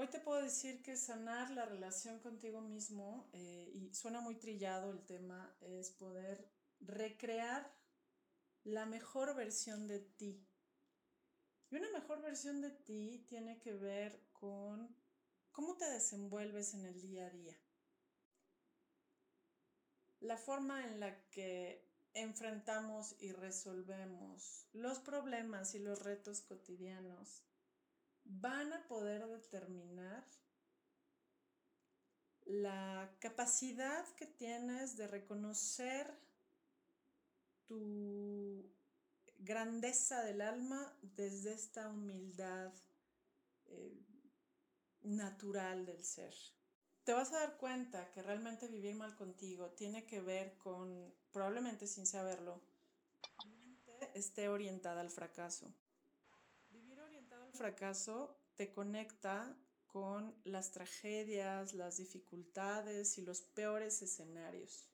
Hoy te puedo decir que sanar la relación contigo mismo, eh, y suena muy trillado el tema, es poder recrear la mejor versión de ti. Y una mejor versión de ti tiene que ver con cómo te desenvuelves en el día a día. La forma en la que enfrentamos y resolvemos los problemas y los retos cotidianos van a poder determinar la capacidad que tienes de reconocer tu grandeza del alma desde esta humildad eh, natural del ser. Te vas a dar cuenta que realmente vivir mal contigo tiene que ver con, probablemente sin saberlo, esté orientada al fracaso fracaso te conecta con las tragedias, las dificultades y los peores escenarios.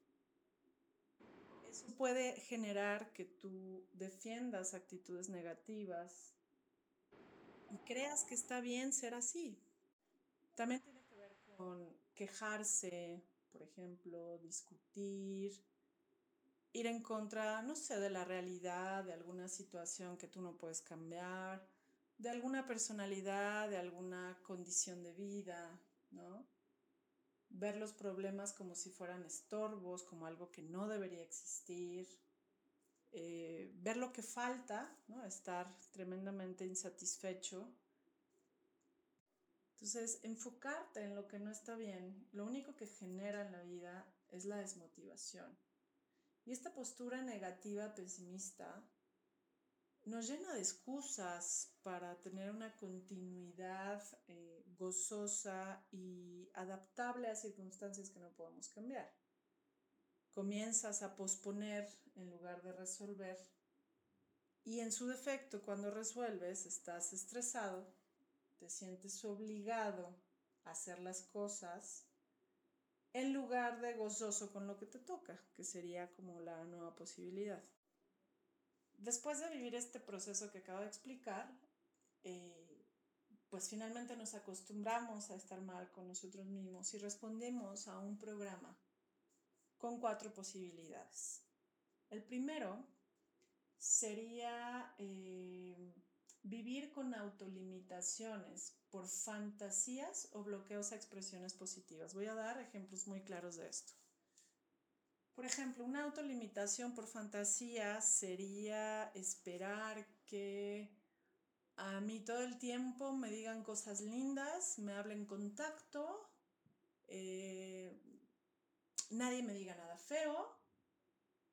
Eso puede generar que tú defiendas actitudes negativas y creas que está bien ser así. También tiene que ver con quejarse, por ejemplo, discutir, ir en contra, no sé, de la realidad, de alguna situación que tú no puedes cambiar de alguna personalidad, de alguna condición de vida, ¿no? Ver los problemas como si fueran estorbos, como algo que no debería existir, eh, ver lo que falta, ¿no? Estar tremendamente insatisfecho. Entonces, enfocarte en lo que no está bien, lo único que genera en la vida es la desmotivación. Y esta postura negativa, pesimista, nos llena de excusas para tener una continuidad eh, gozosa y adaptable a circunstancias que no podemos cambiar. Comienzas a posponer en lugar de resolver y en su defecto cuando resuelves estás estresado, te sientes obligado a hacer las cosas en lugar de gozoso con lo que te toca, que sería como la nueva posibilidad después de vivir este proceso que acabo de explicar, eh, pues finalmente nos acostumbramos a estar mal con nosotros mismos y respondemos a un programa con cuatro posibilidades. El primero sería eh, vivir con autolimitaciones por fantasías o bloqueos a expresiones positivas. Voy a dar ejemplos muy claros de esto. Por ejemplo, una autolimitación por fantasía sería esperar que a mí todo el tiempo me digan cosas lindas, me hablen contacto, eh, nadie me diga nada feo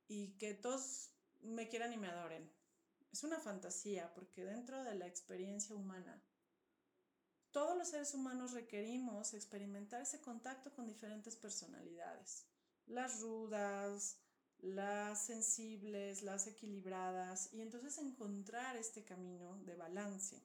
y que todos me quieran y me adoren. Es una fantasía porque dentro de la experiencia humana, todos los seres humanos requerimos experimentar ese contacto con diferentes personalidades las rudas, las sensibles, las equilibradas, y entonces encontrar este camino de balance.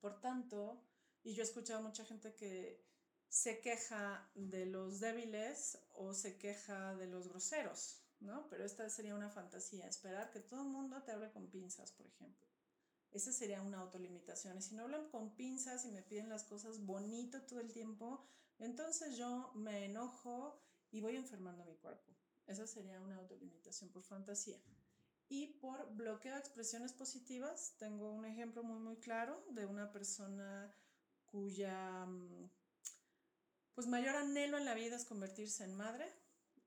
Por tanto, y yo he escuchado mucha gente que se queja de los débiles o se queja de los groseros, ¿no? Pero esta sería una fantasía, esperar que todo el mundo te hable con pinzas, por ejemplo. Esa sería una autolimitación. Y si no hablan con pinzas y me piden las cosas bonito todo el tiempo, entonces yo me enojo y voy enfermando mi cuerpo. Esa sería una autolimitación por fantasía. Y por bloqueo de expresiones positivas, tengo un ejemplo muy, muy claro de una persona cuya mm, pues mayor anhelo en la vida es convertirse en madre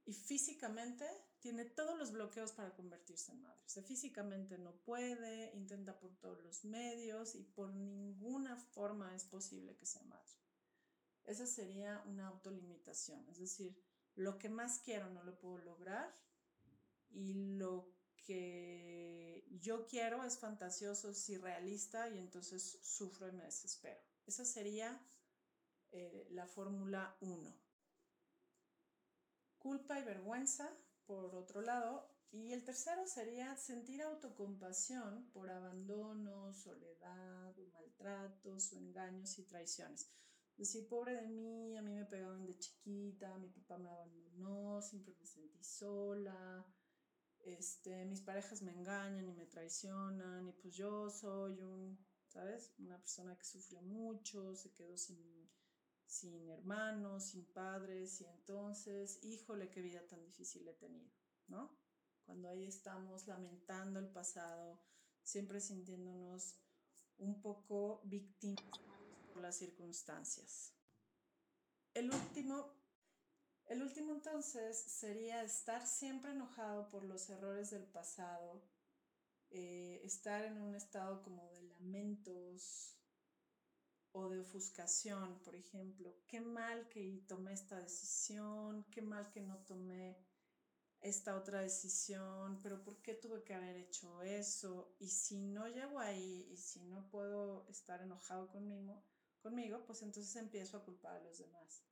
y físicamente tiene todos los bloqueos para convertirse en madre. O sea, físicamente no puede, intenta por todos los medios y por ninguna forma es posible que sea madre. Esa sería una autolimitación, es decir, lo que más quiero no lo puedo lograr y lo que yo quiero es fantasioso, es irrealista y entonces sufro y me desespero. Esa sería eh, la fórmula 1. Culpa y vergüenza, por otro lado. Y el tercero sería sentir autocompasión por abandono, soledad, maltratos engaños y traiciones decir, pobre de mí, a mí me pegaban de chiquita, mi papá me abandonó, siempre me sentí sola, este, mis parejas me engañan y me traicionan y pues yo soy un, ¿sabes? Una persona que sufrió mucho, se quedó sin, sin hermanos, sin padres, y entonces, híjole, qué vida tan difícil he tenido, ¿no? Cuando ahí estamos lamentando el pasado, siempre sintiéndonos un poco víctimas las circunstancias. El último, el último entonces sería estar siempre enojado por los errores del pasado, eh, estar en un estado como de lamentos o de ofuscación, por ejemplo. Qué mal que tomé esta decisión, qué mal que no tomé esta otra decisión, pero ¿por qué tuve que haber hecho eso? Y si no llego ahí y si no puedo estar enojado conmigo, pues entonces empiezo a culpar a los demás.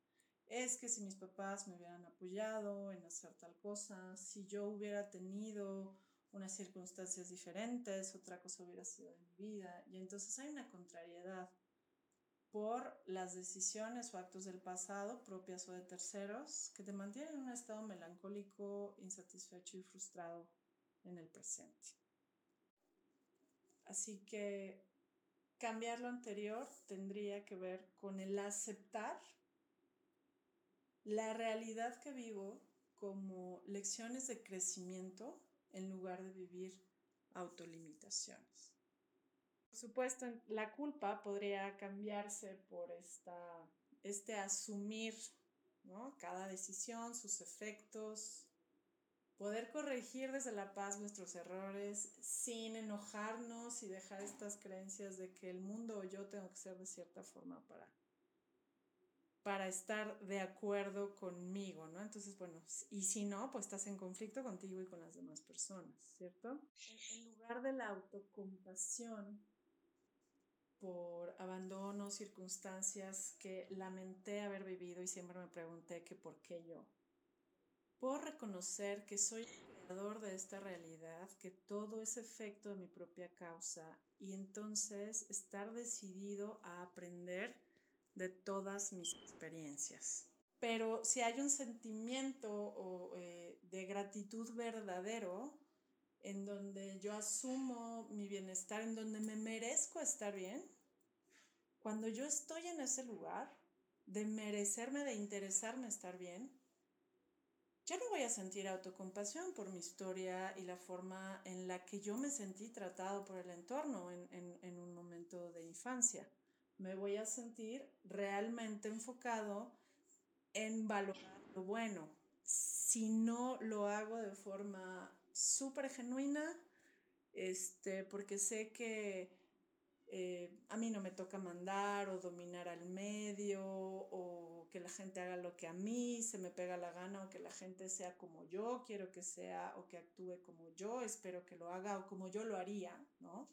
Es que si mis papás me hubieran apoyado en hacer tal cosa, si yo hubiera tenido unas circunstancias diferentes, otra cosa hubiera sido de mi vida. Y entonces hay una contrariedad por las decisiones o actos del pasado, propias o de terceros, que te mantienen en un estado melancólico, insatisfecho y frustrado en el presente. Así que cambiar lo anterior tendría que ver con el aceptar la realidad que vivo como lecciones de crecimiento en lugar de vivir autolimitaciones. Por supuesto, la culpa podría cambiarse por esta, este asumir cada decisión, sus efectos, poder corregir desde la paz nuestros errores sin enojarnos y dejar estas creencias de que el mundo o yo tengo que ser de cierta forma para para estar de acuerdo conmigo, ¿no? Entonces, bueno, y si no, pues estás en conflicto contigo y con las demás personas, ¿cierto? En, lugar de la autocompasión por abandono, circunstancias que lamenté haber vivido y siempre me pregunté que por qué yo. Puedo reconocer que soy creador de esta realidad, que todo es efecto de mi propia causa y entonces estar decidido a aprender de todas mis experiencias. Pero si hay un sentimiento eh, de gratitud verdadero, en donde yo asumo mi bienestar, en donde me merezco estar bien, cuando yo estoy en ese lugar de merecerme, de interesarme estar bien, ya no voy a sentir autocompasión por mi historia y la forma en la que yo me sentí tratado por el entorno en un momento de infancia me voy a sentir realmente enfocado en valorar lo bueno. Si no lo hago de forma súper genuina, este, porque sé que eh, a mí no me toca mandar o dominar al medio la gente haga lo que a mí se me pega la gana o que la gente sea como yo quiero que sea o que actúe como yo espero que lo haga o como yo lo haría, ¿no?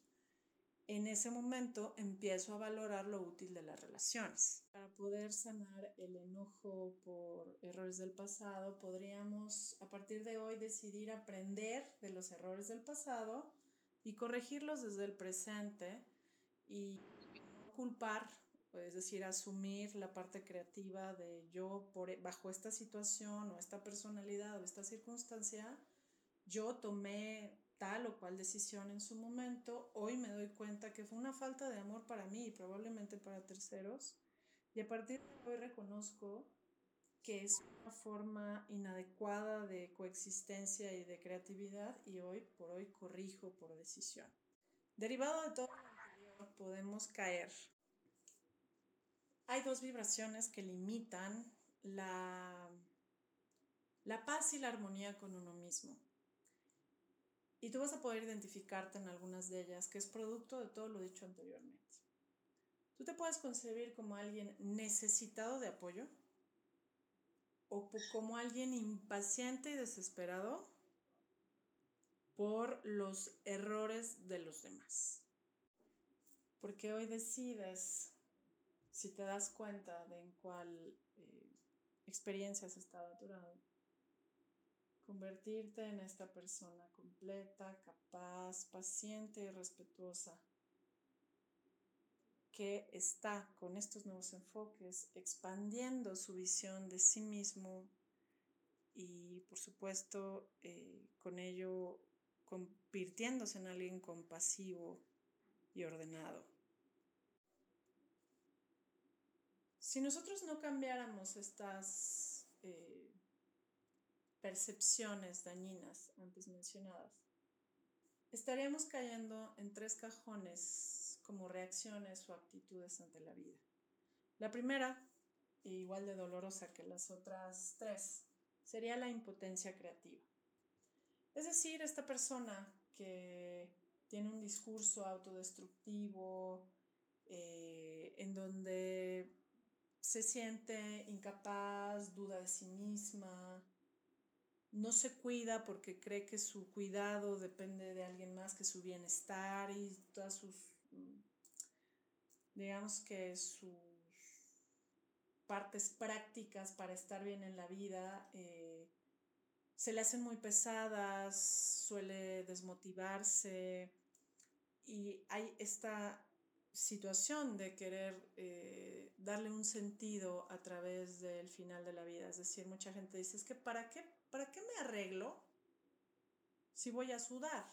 en ese momento empiezo a valorar lo útil de las relaciones. Para poder sanar el enojo por errores del pasado, podríamos a partir de hoy decidir aprender de los errores del pasado y corregirlos desde el presente y no es decir, asumir la parte creativa de yo por, bajo esta situación o esta personalidad o esta circunstancia, yo tomé tal o cual decisión en su momento, hoy me doy cuenta que fue una falta de amor para mí y probablemente para terceros. Y a partir de hoy reconozco que es una forma inadecuada de coexistencia y de creatividad y hoy por hoy corrijo por decisión. Derivado de todo lo anterior, podemos caer. Hay dos vibraciones que limitan la, la paz y la armonía con uno mismo. Y tú vas a poder identificarte en algunas de ellas, que es producto de todo lo dicho anteriormente. Tú te puedes concebir como alguien necesitado de apoyo o como alguien impaciente y desesperado por los errores de los demás. Porque hoy decides, si te das cuenta de en cuál eh, experiencia has estado aturado, convertirte en esta persona completa, capaz, paciente y respetuosa que está con estos nuevos enfoques expandiendo su visión de sí mismo y por supuesto eh, con ello convirtiéndose en alguien compasivo y ordenado. Si nosotros no cambiáramos estas eh, percepciones dañinas antes mencionadas, estaríamos cayendo en tres cajones como reacciones o actitudes ante la vida. La primera, igual de dolorosa que las otras tres, sería la impotencia creativa. Es decir, esta persona que tiene un discurso autodestructivo, eh, en donde se siente incapaz, duda de sí misma, no se cuida porque cree que su cuidado depende de alguien más que su bienestar y todas sus, mm, digamos que sus partes prácticas para estar bien en la vida eh, se le hacen muy pesadas, suele desmotivarse y hay esta situación de querer eh, darle un sentido a través del final de la vida. Es decir, mucha gente dice, es que ¿para qué, ¿para qué me arreglo si voy a sudar?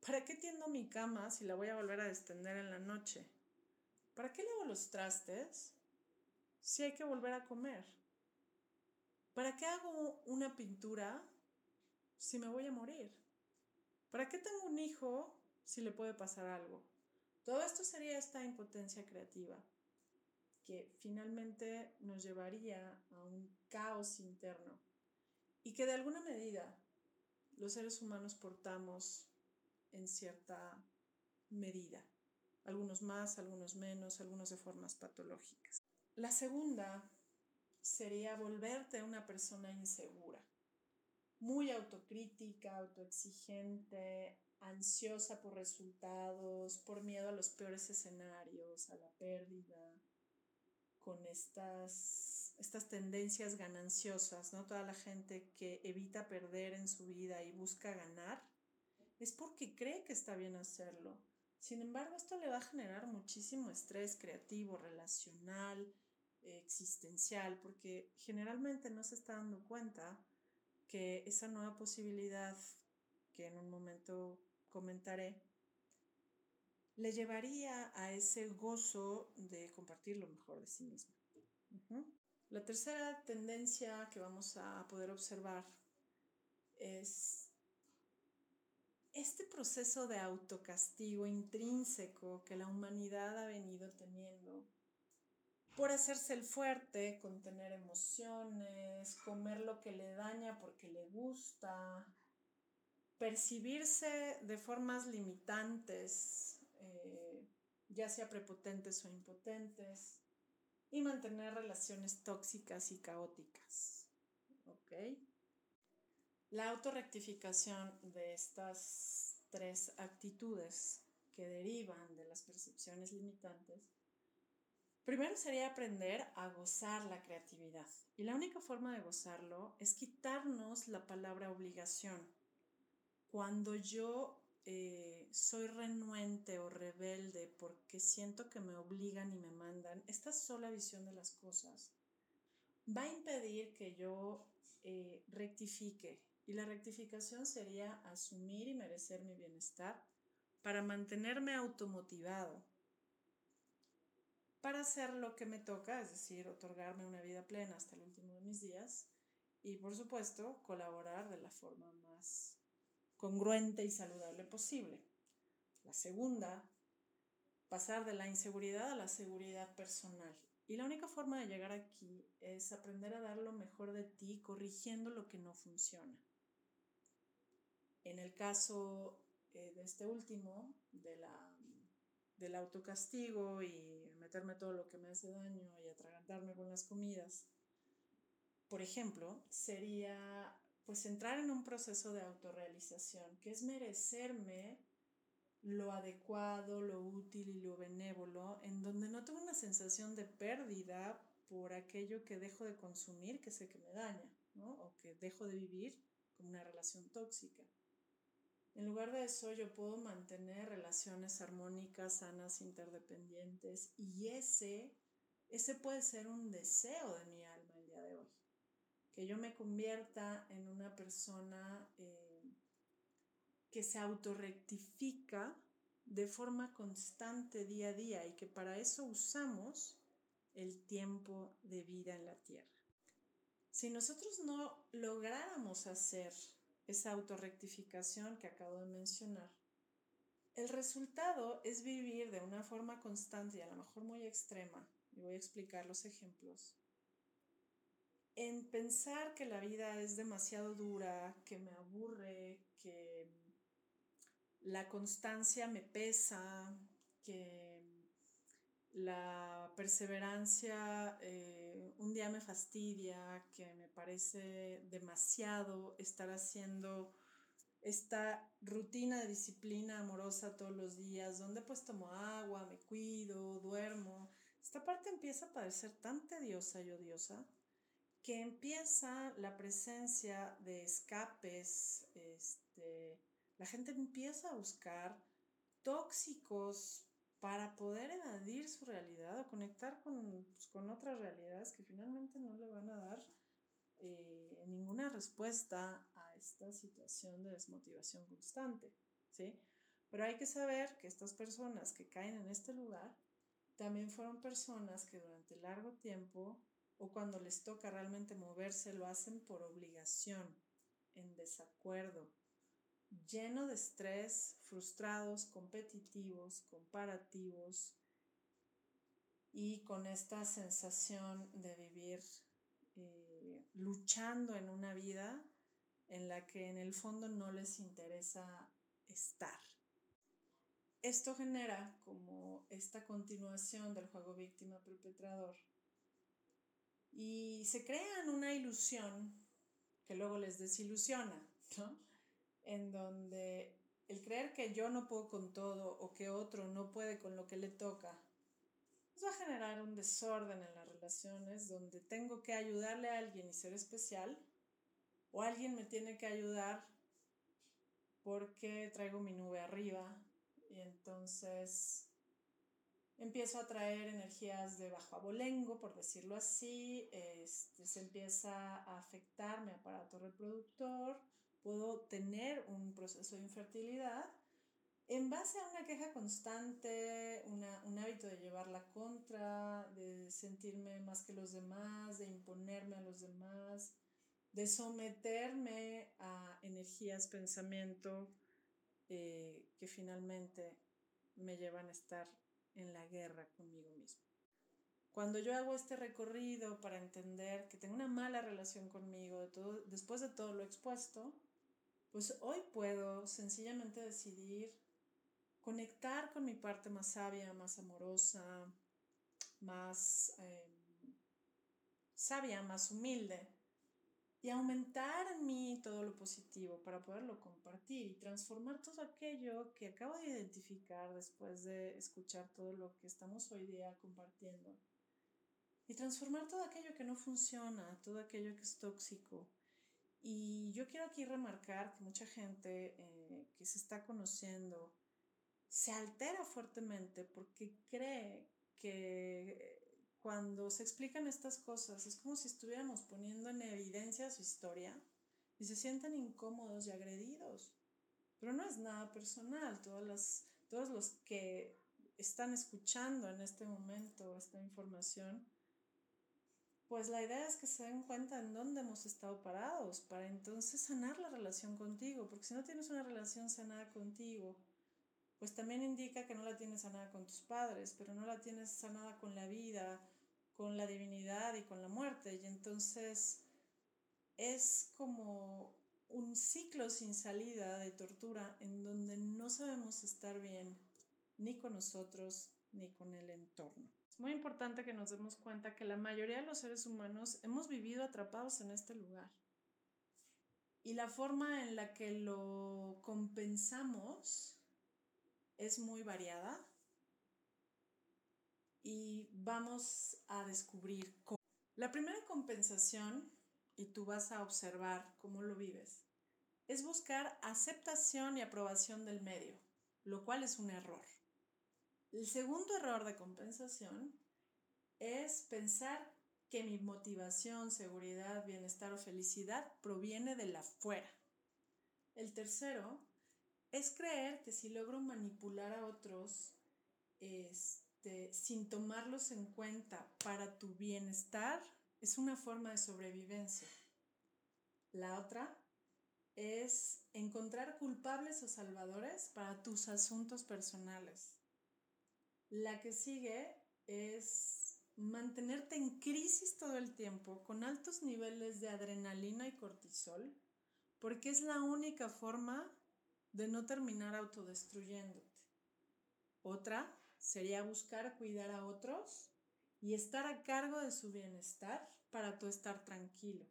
¿Para qué tiendo mi cama si la voy a volver a extender en la noche? ¿Para qué lavo los trastes si hay que volver a comer? ¿Para qué hago una pintura si me voy a morir? ¿Para qué tengo un hijo si le puede pasar algo? Todo esto sería esta impotencia creativa que finalmente nos llevaría a un caos interno y que de alguna medida los seres humanos portamos en cierta medida, algunos más, algunos menos, algunos de formas patológicas. La segunda sería volverte una persona insegura, muy autocrítica, autoexigente, ansiosa por resultados, por miedo a los peores escenarios, a la pérdida, con estas, estas tendencias gananciosas, ¿no? Toda la gente que evita perder en su vida y busca ganar, es porque cree que está bien hacerlo. Sin embargo, esto le va a generar muchísimo estrés creativo, relacional, existencial, porque generalmente no se está dando cuenta que esa nueva posibilidad que en un momento comentaré, le llevaría a ese gozo de compartir lo mejor de sí mismo. La tercera tendencia que vamos a poder observar es este proceso de autocastigo intrínseco que la humanidad ha venido teniendo por hacerse el fuerte, contener emociones, comer lo que le daña porque le gusta, percibirse de formas limitantes, eh, ya sea prepotentes o impotentes, y mantener relaciones tóxicas y caóticas. La autorrectificación de estas tres actitudes que derivan de las percepciones limitantes Primero sería aprender a gozar la creatividad. Y la única forma de gozarlo es quitarnos la palabra obligación. Cuando yo eh, soy renuente o rebelde porque siento que me obligan y me mandan, esta sola visión de las cosas va a impedir que yo eh, rectifique. Y la rectificación sería asumir y merecer mi bienestar para mantenerme automotivado, para hacer lo que me toca, es decir, otorgarme una vida plena hasta el último de mis días y, por supuesto, colaborar de la forma más congruente y saludable posible. La segunda, pasar de la inseguridad a la seguridad personal. Y la única forma de llegar aquí es aprender a dar lo mejor de ti corrigiendo lo que no funciona. En el caso eh, de este último, de la, del autocastigo y meterme todo lo que me hace daño y atragantarme con las comidas, por ejemplo, sería pues entrar en un proceso de autorrealización, que es merecerme lo adecuado, lo útil y lo benévolo, en donde no tengo una sensación de pérdida por aquello que dejo de consumir, que sé que me daña, ¿no? o que dejo de vivir como una relación tóxica. En lugar de eso, yo puedo mantener relaciones armónicas, sanas, interdependientes, y ese, ese puede ser un deseo de mi alma el día de hoy que yo me convierta en una persona eh, que se autorrectifica de forma constante día a día y que para eso usamos el tiempo de vida en la Tierra. Si nosotros no lográramos hacer esa autorrectificación que acabo de mencionar, el resultado es vivir de una forma constante y a lo mejor muy extrema, y voy a explicar los ejemplos, en pensar que la vida es demasiado dura, que me aburre, que la constancia me pesa, que la perseverancia eh, un día me fastidia, que me parece demasiado estar haciendo esta rutina de disciplina amorosa todos los días, donde pues tomo agua, me cuido, duermo. Esta parte empieza a parecer tan tediosa y odiosa que empieza la presencia de escapes, este, la gente empieza a buscar tóxicos para poder evadir su realidad o conectar con, pues, con otras realidades que finalmente no le van a dar eh, ninguna respuesta a esta situación de desmotivación constante, ¿sí? Pero hay que saber que estas personas que caen en este lugar también fueron personas que durante largo tiempo o cuando les toca realmente moverse lo hacen por obligación, en desacuerdo, lleno de estrés, frustrados, competitivos, comparativos y con esta sensación de vivir eh, luchando en una vida en la que en el fondo no les interesa estar. Esto genera como esta continuación del juego víctima-perpetrador y se crean una ilusión que luego les desilusiona, En donde el creer que yo no puedo con todo o que otro no puede con lo que le toca va a generar un desorden en las relaciones donde tengo que ayudarle a alguien y ser especial o alguien me tiene que ayudar porque traigo mi nube arriba y entonces empiezo a traer energías de bajo abolengo, por decirlo así, este, se empieza a afectar mi aparato reproductor, puedo tener un proceso de infertilidad en base a una queja constante, un hábito de llevarla contra, de sentirme más que los demás, de imponerme a los demás, de someterme a energías, pensamiento eh, que finalmente me llevan a estar en la guerra conmigo mismo. Cuando yo hago este recorrido para entender que tengo una mala relación conmigo, después de todo lo expuesto, pues hoy puedo sencillamente decidir conectar con mi parte más sabia, más amorosa, más em, sabia, más humilde y aumentar en mí todo lo positivo para poderlo compartir y transformar todo aquello que acabo de identificar después de escuchar todo lo que estamos hoy día compartiendo. Y transformar todo aquello que no funciona, todo aquello que es tóxico. Y yo quiero aquí remarcar que mucha gente eh, que se está conociendo, se altera fuertemente porque cree que cuando se explican estas cosas es como si estuviéramos poniendo en evidencia su historia y se sienten incómodos y agredidos. Pero no es nada personal, todas todos los que están escuchando en este momento esta información, pues la idea es que se den cuenta en dónde hemos estado parados para entonces sanar la relación contigo, porque si no tienes una relación sanada contigo, pues también indica que no la tienes sanada con tus padres, pero no la tienes sanada con la vida, con la divinidad y con la muerte. Y entonces es como un ciclo sin salida de tortura en donde no sabemos estar bien ni con nosotros ni con el entorno. Es muy importante que nos demos cuenta que la mayoría de los seres humanos hemos vivido atrapados en este lugar. Y la forma en la que lo compensamos es muy variada y vamos a descubrir cómo. La primera compensación, y tú vas a observar cómo lo vives, es buscar aceptación y aprobación del medio, lo cual es un error. El segundo error de compensación es pensar que mi motivación, seguridad, bienestar o felicidad proviene de la fuera. El tercero es creer que si logro manipular a otros, este, sin tomarlos en cuenta para tu bienestar es una forma de sobrevivencia. La otra es encontrar culpables o salvadores para tus asuntos personales. La que sigue es mantenerte en crisis todo el tiempo con altos niveles de adrenalina y cortisol, porque es la única forma de no terminar autodestruyéndote. Otra sería buscar cuidar a otros y estar a cargo de su bienestar para tú estar tranquilo.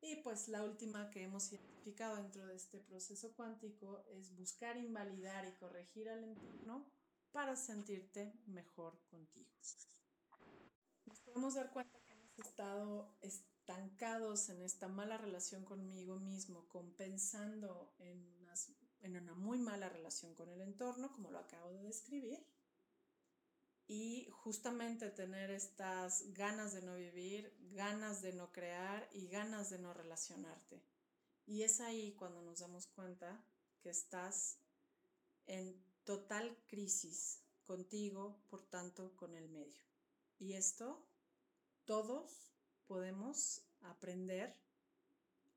Y pues la última que hemos identificado dentro de este proceso cuántico es buscar invalidar y corregir al entorno para sentirte mejor contigo. Nos podemos dar cuenta que hemos estado estancados en esta mala relación conmigo mismo, compensando en, en una muy mala relación con el entorno, como lo acabo de describir y justamente tener estas ganas de no vivir, ganas de no crear y ganas de no relacionarte. Y es ahí cuando nos damos cuenta que estás en total crisis contigo, por tanto, con el medio. Y esto todos podemos aprender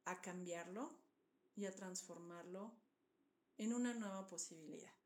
a cambiarlo y a transformarlo en una nueva posibilidad.